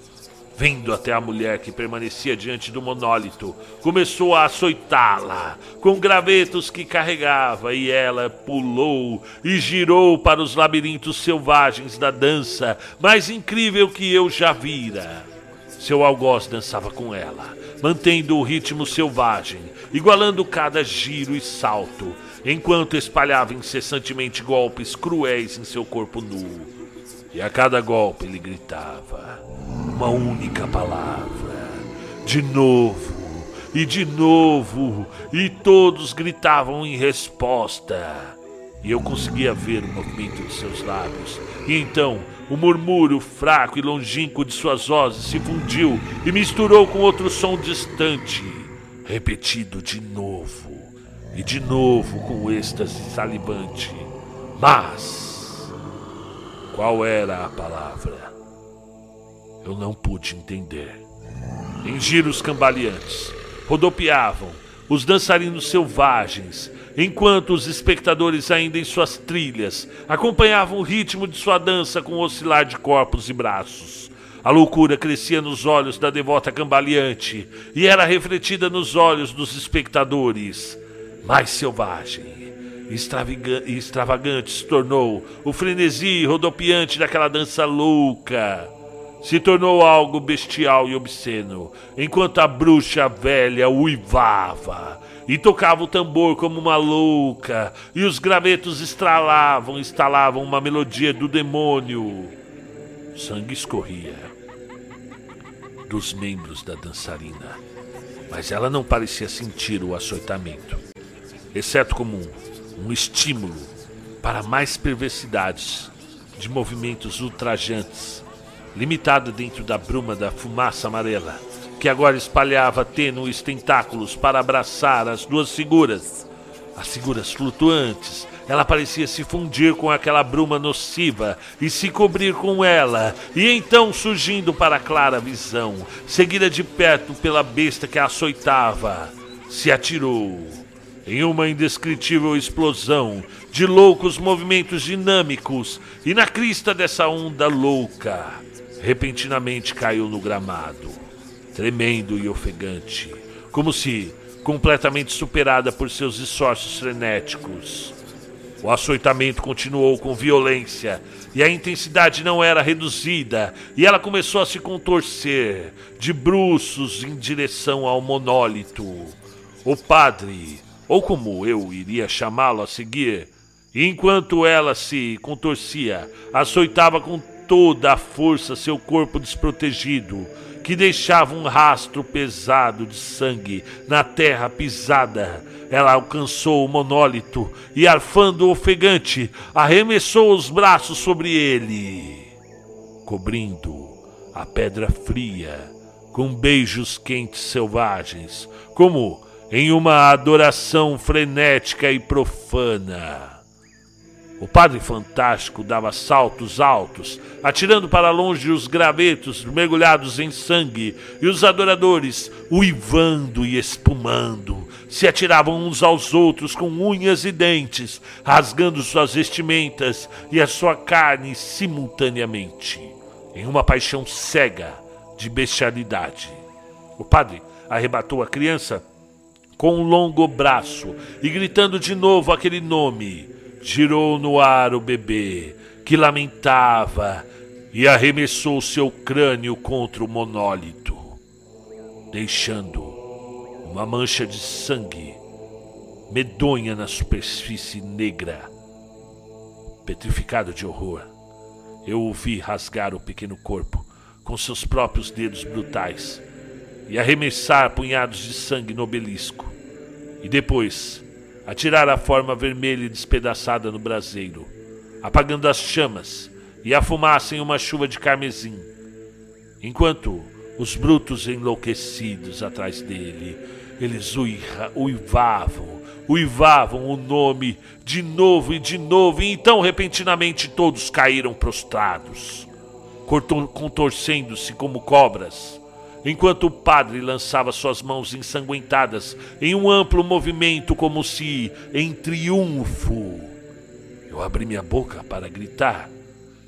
Vindo até a mulher que permanecia diante do monólito, começou a açoitá-la com gravetos que carregava, e ela pulou e girou para os labirintos selvagens da dança mais incrível que eu já vira. Seu algoz dançava com ela, mantendo o ritmo selvagem, igualando cada giro e salto, enquanto espalhava incessantemente golpes cruéis em seu corpo nu. E a cada golpe ele gritava uma única palavra: de novo, e de novo, e todos gritavam em resposta. E eu conseguia ver o movimento de seus lábios. E então o murmúrio fraco e longínquo de suas vozes se fundiu e misturou com outro som distante, repetido de novo e de novo com êxtase salivante. Mas qual era a palavra? Eu não pude entender. Em giros cambaleantes, rodopiavam os dançarinos selvagens enquanto os espectadores, ainda em suas trilhas, acompanhavam o ritmo de sua dança com oscilar de corpos e braços. A loucura crescia nos olhos da devota cambaleante e era refletida nos olhos dos espectadores. Mais selvagem e extravagante se tornou o frenesi rodopiante daquela dança louca. Se tornou algo bestial e obsceno, enquanto a bruxa velha uivava e tocava o tambor como uma louca, e os gravetos estralavam, estalavam uma melodia do demônio. Sangue escorria dos membros da dançarina, mas ela não parecia sentir o açoitamento, exceto como um, um estímulo para mais perversidades de movimentos ultrajantes, limitado dentro da bruma da fumaça amarela, que agora espalhava tênues tentáculos para abraçar as duas figuras, as figuras flutuantes ela parecia se fundir com aquela bruma nociva e se cobrir com ela, e então surgindo para a clara visão, seguida de perto pela besta que a açoitava, se atirou em uma indescritível explosão de loucos movimentos dinâmicos, e na crista dessa onda louca, repentinamente caiu no gramado, tremendo e ofegante, como se completamente superada por seus esforços frenéticos. O açoitamento continuou com violência e a intensidade não era reduzida, e ela começou a se contorcer de bruços em direção ao monólito. O padre, ou como eu iria chamá-lo a seguir, enquanto ela se contorcia, açoitava com toda a força seu corpo desprotegido que deixava um rastro pesado de sangue na terra pisada. Ela alcançou o monólito e, arfando ofegante, arremessou os braços sobre ele, cobrindo a pedra fria com beijos quentes selvagens, como em uma adoração frenética e profana. O padre fantástico dava saltos altos, atirando para longe os gravetos mergulhados em sangue, e os adoradores, uivando e espumando, se atiravam uns aos outros com unhas e dentes, rasgando suas vestimentas e a sua carne simultaneamente, em uma paixão cega de bestialidade. O padre arrebatou a criança com um longo braço e gritando de novo aquele nome girou no ar o bebê, que lamentava, e arremessou seu crânio contra o monólito, deixando uma mancha de sangue medonha na superfície negra. Petrificado de horror, eu o vi rasgar o pequeno corpo com seus próprios dedos brutais e arremessar punhados de sangue no obelisco. E depois atirar a forma vermelha e despedaçada no braseiro, apagando as chamas e a fumaça em uma chuva de carmesim, enquanto os brutos enlouquecidos atrás dele, eles uivavam, uivavam o nome de novo e de novo, e então repentinamente todos caíram prostrados, contorcendo-se como cobras enquanto o padre lançava suas mãos ensanguentadas em um amplo movimento como se em triunfo. Eu abri minha boca para gritar,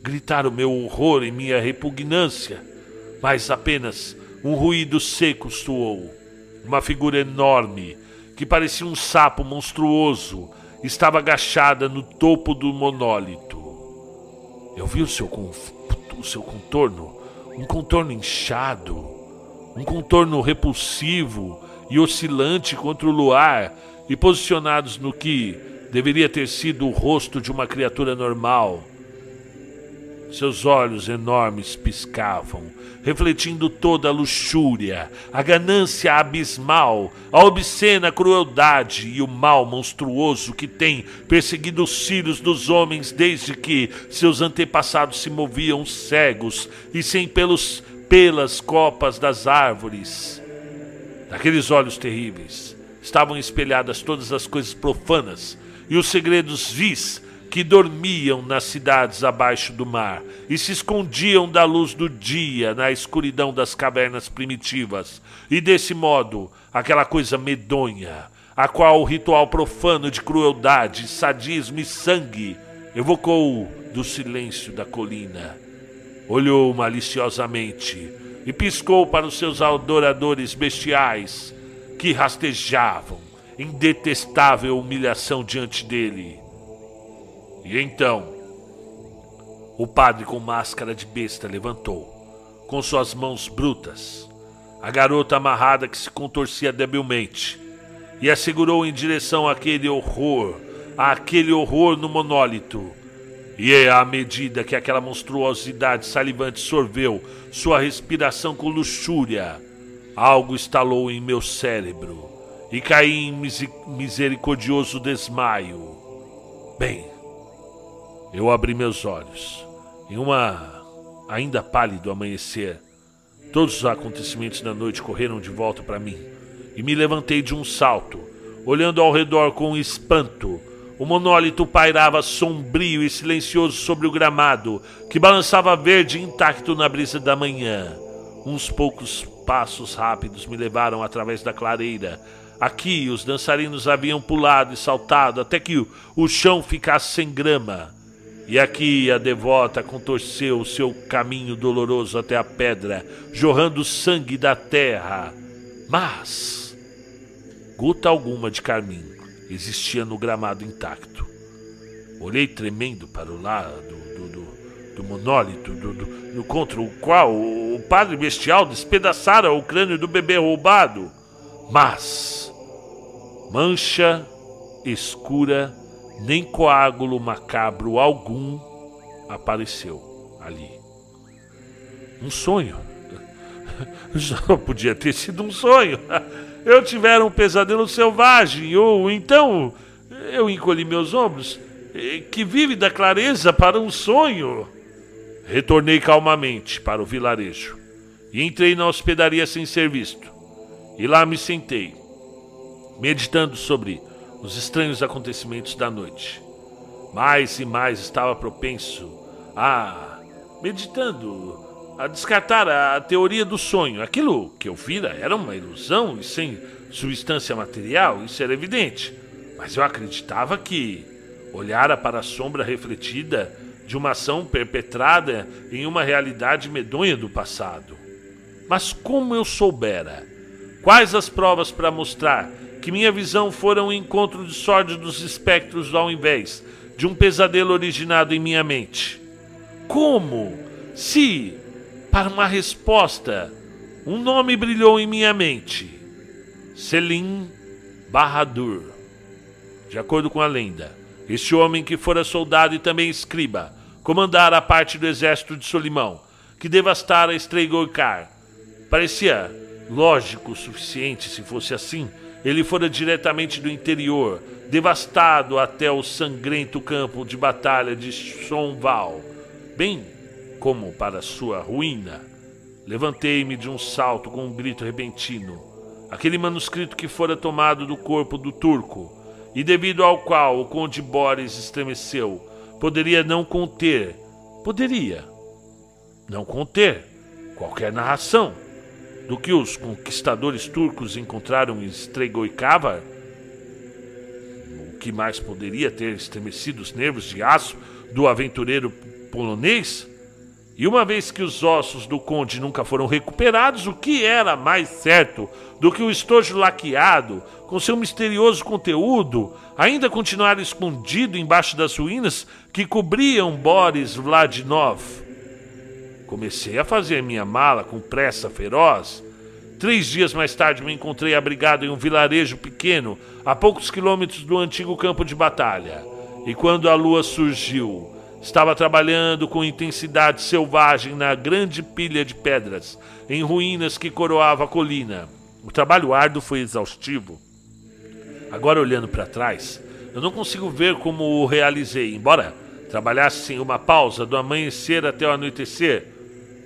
gritar o meu horror e minha repugnância, mas apenas um ruído seco soou. Uma figura enorme, que parecia um sapo monstruoso, estava agachada no topo do monólito. Eu vi o seu, o seu contorno, um contorno inchado, um contorno repulsivo e oscilante contra o luar e posicionados no que deveria ter sido o rosto de uma criatura normal. Seus olhos enormes piscavam, refletindo toda a luxúria, a ganância abismal, a obscena crueldade e o mal monstruoso que tem perseguido os filhos dos homens desde que seus antepassados se moviam cegos e sem pelos pelas copas das árvores. Naqueles olhos terríveis estavam espelhadas todas as coisas profanas e os segredos vis que dormiam nas cidades abaixo do mar e se escondiam da luz do dia na escuridão das cavernas primitivas. E desse modo, aquela coisa medonha, a qual o ritual profano de crueldade, sadismo e sangue evocou do silêncio da colina olhou maliciosamente e piscou para os seus adoradores bestiais que rastejavam em detestável humilhação diante dele. E então, o padre com máscara de besta levantou, com suas mãos brutas, a garota amarrada que se contorcia debilmente, e a segurou em direção àquele horror, àquele horror no monólito, E à medida que aquela monstruosidade salivante sorveu sua respiração com luxúria, algo estalou em meu cérebro e caí em misericordioso desmaio. Bem, eu abri meus olhos. Em uma ainda pálido amanhecer, todos os acontecimentos da noite correram de volta para mim e me levantei de um salto, olhando ao redor com espanto o monólito pairava sombrio e silencioso sobre o gramado, que balançava verde intacto na brisa da manhã. Uns poucos passos rápidos me levaram através da clareira. Aqui os dançarinos haviam pulado e saltado até que o chão ficasse sem grama. E aqui a devota contorceu seu caminho doloroso até a pedra, jorrando sangue da terra. Mas, gota alguma de carmim existia no gramado intacto. Olhei tremendo para o lado do, do, do monólito do, do, contra o qual o padre bestial despedaçara o crânio do bebê roubado. Mas mancha escura, nem coágulo macabro algum apareceu ali. Um sonho. Só podia ter sido um sonho eu tiver um pesadelo selvagem, ou então eu encolhi meus ombros, que vive da clareza para um sonho. Retornei calmamente para o vilarejo e entrei na hospedaria sem ser visto. E lá me sentei, meditando sobre os estranhos acontecimentos da noite. Mais e mais estava propenso a meditando a descartar a teoria do sonho. Aquilo que eu vira era uma ilusão e sem substância material, isso era evidente. Mas eu acreditava que olhara para a sombra refletida de uma ação perpetrada em uma realidade medonha do passado. Mas como eu soubera? Quais as provas para mostrar que minha visão fora um encontro de sórdidos espectros ao invés de um pesadelo originado em minha mente? Como? Se para uma resposta, um nome brilhou em minha mente: Selim Bahadur. De acordo com a lenda, este homem que fora soldado e também escriba, comandara a parte do exército de Solimão, que devastara Estreigorcar. Parecia lógico o suficiente se fosse assim. Ele fora diretamente do interior, devastado até o sangrento campo de batalha de Sonval, bem como para sua ruína. Levantei-me de um salto com um grito repentino. Aquele manuscrito que fora tomado do corpo do turco, e devido ao qual o conde Boris estremeceu, poderia não conter, poderia não conter qualquer narração do que os conquistadores turcos encontraram em Stregoicavar. O que mais poderia ter estremecido os nervos de aço do aventureiro polonês? E uma vez que os ossos do conde nunca foram recuperados, o que era mais certo do que o estojo laqueado, com seu misterioso conteúdo, ainda continuar escondido embaixo das ruínas que cobriam Boris Vladinov? Comecei a fazer minha mala com pressa feroz. Três dias mais tarde me encontrei abrigado em um vilarejo pequeno, a poucos quilômetros do antigo campo de batalha. E quando a lua surgiu, Estava trabalhando com intensidade selvagem na grande pilha de pedras, em ruínas que coroava a colina. O trabalho árduo foi exaustivo. Agora, olhando para trás, eu não consigo ver como o realizei, embora trabalhasse sem uma pausa do amanhecer até o anoitecer.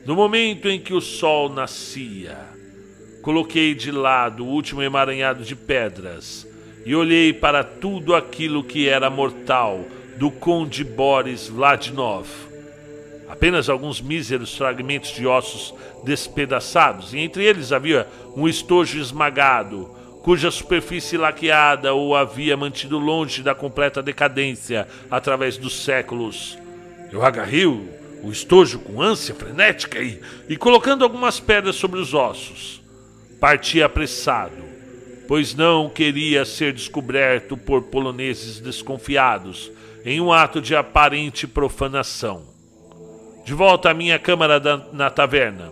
No momento em que o sol nascia, coloquei de lado o último emaranhado de pedras e olhei para tudo aquilo que era mortal do conde Boris Vladinov. Apenas alguns míseros fragmentos de ossos despedaçados, e entre eles havia um estojo esmagado, cuja superfície laqueada o havia mantido longe da completa decadência através dos séculos. Eu agarrei o, o estojo com ânsia frenética e, e, colocando algumas pedras sobre os ossos, parti apressado, pois não queria ser descoberto por poloneses desconfiados em um ato de aparente profanação. De volta à minha câmara da, na taverna,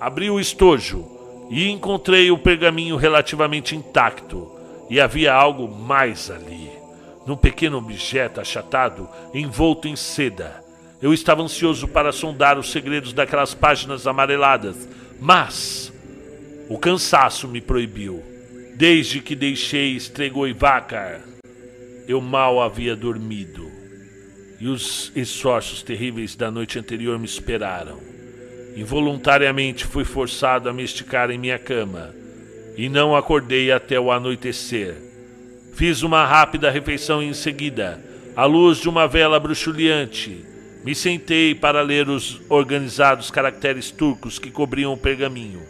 abri o estojo e encontrei o pergaminho relativamente intacto, e havia algo mais ali. num pequeno objeto achatado envolto em seda. Eu estava ansioso para sondar os segredos daquelas páginas amareladas, mas o cansaço me proibiu. Desde que deixei Stregoivacar, eu mal havia dormido, e os esforços terríveis da noite anterior me esperaram. Involuntariamente fui forçado a me esticar em minha cama, e não acordei até o anoitecer. Fiz uma rápida refeição em seguida, à luz de uma vela bruxuleante, me sentei para ler os organizados caracteres turcos que cobriam o pergaminho.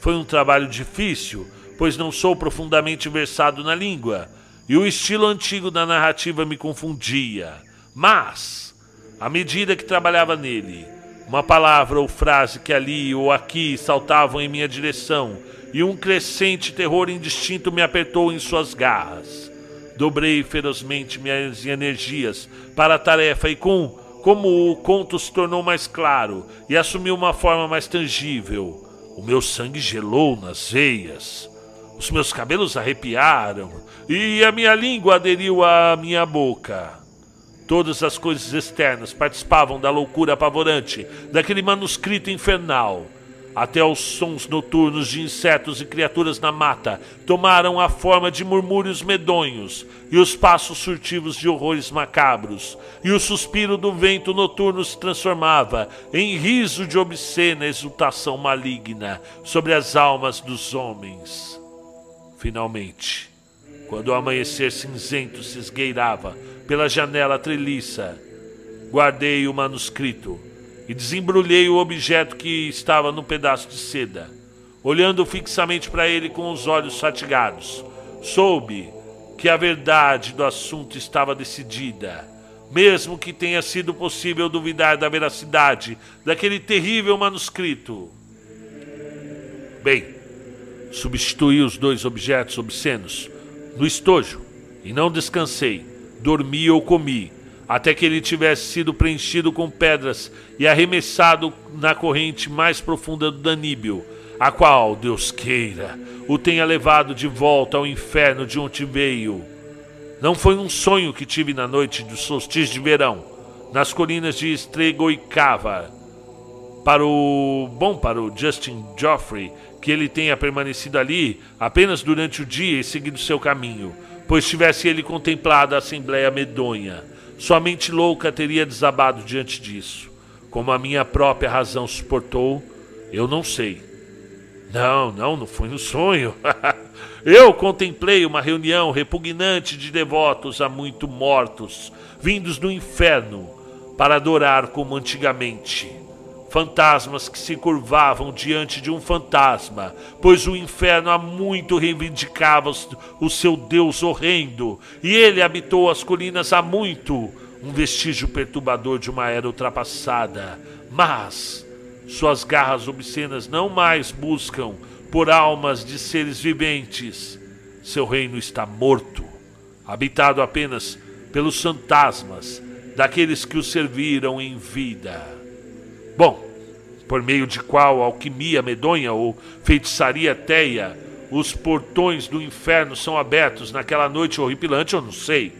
Foi um trabalho difícil, pois não sou profundamente versado na língua, e o estilo antigo da narrativa me confundia. Mas, à medida que trabalhava nele, uma palavra ou frase que ali ou aqui saltavam em minha direção, e um crescente terror indistinto me apertou em suas garras. Dobrei ferozmente minhas energias para a tarefa e com como o conto se tornou mais claro e assumiu uma forma mais tangível, o meu sangue gelou nas veias. Os meus cabelos arrepiaram e a minha língua aderiu à minha boca. Todas as coisas externas participavam da loucura apavorante daquele manuscrito infernal. Até os sons noturnos de insetos e criaturas na mata tomaram a forma de murmúrios medonhos, e os passos furtivos de horrores macabros, e o suspiro do vento noturno se transformava em riso de obscena exultação maligna sobre as almas dos homens. Finalmente, quando o amanhecer cinzento se esgueirava pela janela treliça, guardei o manuscrito e desembrulhei o objeto que estava no pedaço de seda. Olhando fixamente para ele com os olhos fatigados, soube que a verdade do assunto estava decidida, mesmo que tenha sido possível duvidar da veracidade daquele terrível manuscrito. Bem, Substituí os dois objetos obscenos no estojo e não descansei, dormi ou comi, até que ele tivesse sido preenchido com pedras e arremessado na corrente mais profunda do Daníbio, a qual, Deus queira, o tenha levado de volta ao inferno de onde veio. Não foi um sonho que tive na noite do solstício de verão, nas colinas de Estregoicava. Para o bom para o Justin Joffrey, que ele tenha permanecido ali apenas durante o dia e seguido seu caminho, pois tivesse ele contemplado a Assembleia medonha. Sua mente louca teria desabado diante disso. Como a minha própria razão suportou, eu não sei. Não, não, não foi no sonho. eu contemplei uma reunião repugnante de devotos há muito mortos, vindos do inferno, para adorar como antigamente fantasmas que se curvavam diante de um fantasma, pois o inferno há muito reivindicava o seu Deus horrendo, e ele habitou as colinas há muito, um vestígio perturbador de uma era ultrapassada. Mas suas garras obscenas não mais buscam por almas de seres viventes. Seu reino está morto, habitado apenas pelos fantasmas daqueles que o serviram em vida. Bom, por meio de qual alquimia medonha ou feitiçaria teia, os portões do inferno são abertos naquela noite horripilante, eu não sei,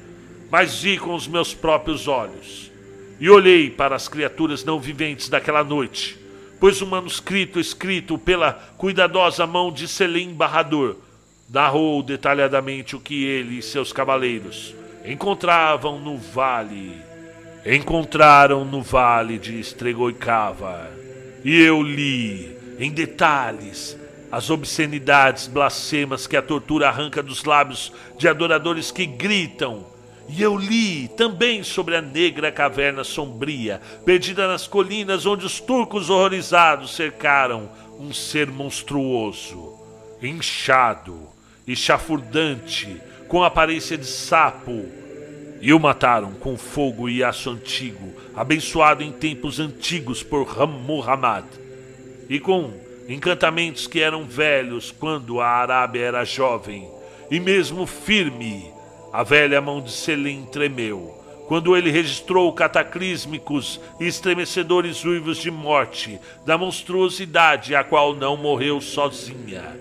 mas vi com os meus próprios olhos. E olhei para as criaturas não viventes daquela noite, pois o manuscrito escrito pela cuidadosa mão de Selim Barrador narrou detalhadamente o que ele e seus cavaleiros encontravam no vale encontraram no vale de Estregoicava. E eu li, em detalhes, as obscenidades blasfemas que a tortura arranca dos lábios de adoradores que gritam. E eu li também sobre a negra caverna sombria, perdida nas colinas onde os turcos horrorizados cercaram um ser monstruoso, inchado e chafurdante, com aparência de sapo e o mataram com fogo e aço antigo, abençoado em tempos antigos por Muhammad, e com encantamentos que eram velhos quando a Arábia era jovem, e mesmo firme, a velha mão de Selim tremeu, quando ele registrou cataclísmicos e estremecedores uivos de morte da monstruosidade a qual não morreu sozinha.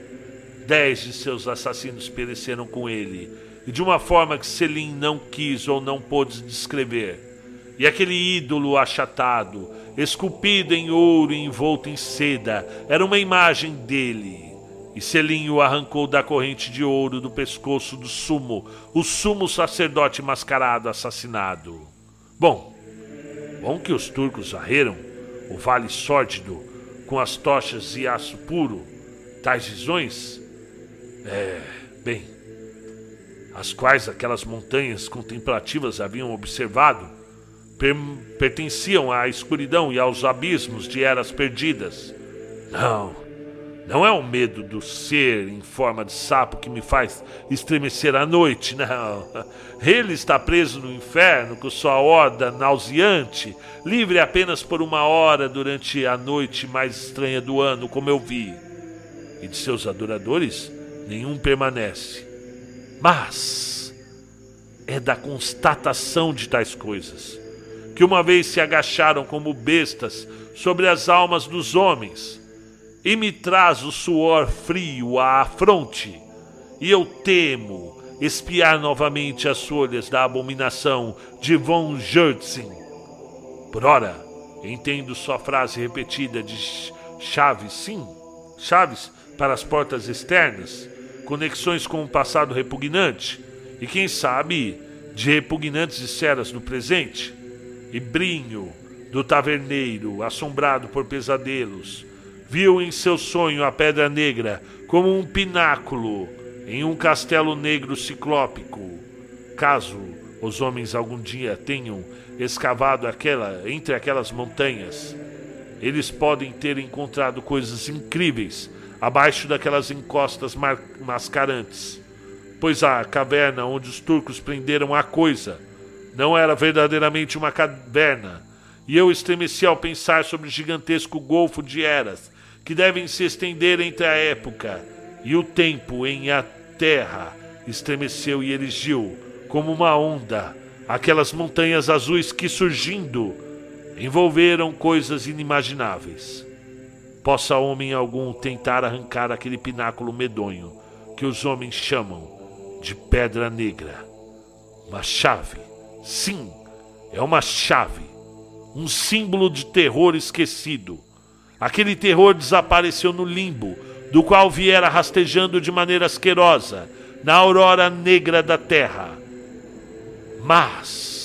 Dez de seus assassinos pereceram com ele, e de uma forma que Selim não quis ou não pôde descrever. E aquele ídolo achatado, esculpido em ouro e envolto em seda, era uma imagem dele. E Selim o arrancou da corrente de ouro do pescoço do sumo, o sumo sacerdote mascarado assassinado. Bom, bom que os turcos varreram o vale sórdido com as tochas e aço puro, tais visões, é, bem, as quais aquelas montanhas contemplativas haviam observado, per pertenciam à escuridão e aos abismos de eras perdidas. Não, não é o medo do ser em forma de sapo que me faz estremecer à noite, não. Ele está preso no inferno com sua horda nauseante, livre apenas por uma hora durante a noite mais estranha do ano, como eu vi. E de seus adoradores, nenhum permanece. Mas é da constatação de tais coisas que uma vez se agacharam como bestas sobre as almas dos homens, e me traz o suor frio à fronte, e eu temo espiar novamente as folhas da abominação de von Jurtzen. Por ora, entendo sua frase repetida de chaves, sim, chaves para as portas externas, conexões com o passado repugnante, e quem sabe de repugnantes esferas do presente e Brinho, do taverneiro, assombrado por pesadelos, viu em seu sonho a Pedra Negra como um pináculo em um castelo negro ciclópico. Caso os homens algum dia tenham escavado aquela entre aquelas montanhas, eles podem ter encontrado coisas incríveis abaixo daquelas encostas mascarantes, pois a caverna onde os turcos prenderam a coisa não era verdadeiramente uma caverna, e eu estremeci ao pensar sobre o gigantesco golfo de eras que devem se estender entre a época e o tempo em a terra. Estremeceu e erigiu, como uma onda, aquelas montanhas azuis que, surgindo, envolveram coisas inimagináveis. Possa homem algum tentar arrancar aquele pináculo medonho que os homens chamam de pedra negra, uma chave Sim, é uma chave, um símbolo de terror esquecido. Aquele terror desapareceu no limbo, do qual viera rastejando de maneira asquerosa na aurora negra da terra. Mas,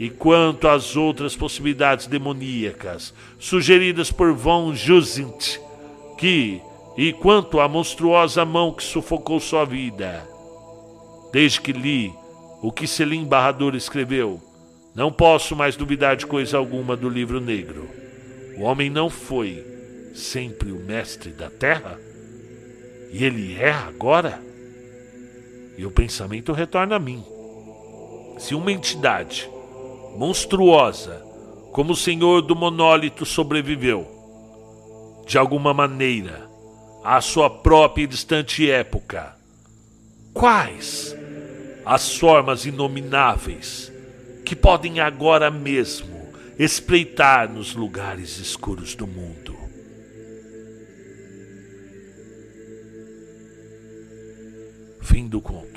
e quanto às outras possibilidades demoníacas sugeridas por von Jusint, que, e quanto à monstruosa mão que sufocou sua vida, desde que li o que Selim Barrador escreveu. Não posso mais duvidar de coisa alguma do livro negro. O homem não foi sempre o mestre da terra? E ele é agora? E o pensamento retorna a mim. Se uma entidade monstruosa como o Senhor do Monólito sobreviveu, de alguma maneira, à sua própria e distante época, quais as formas inomináveis que podem agora mesmo espreitar nos lugares escuros do mundo. Fim do conto.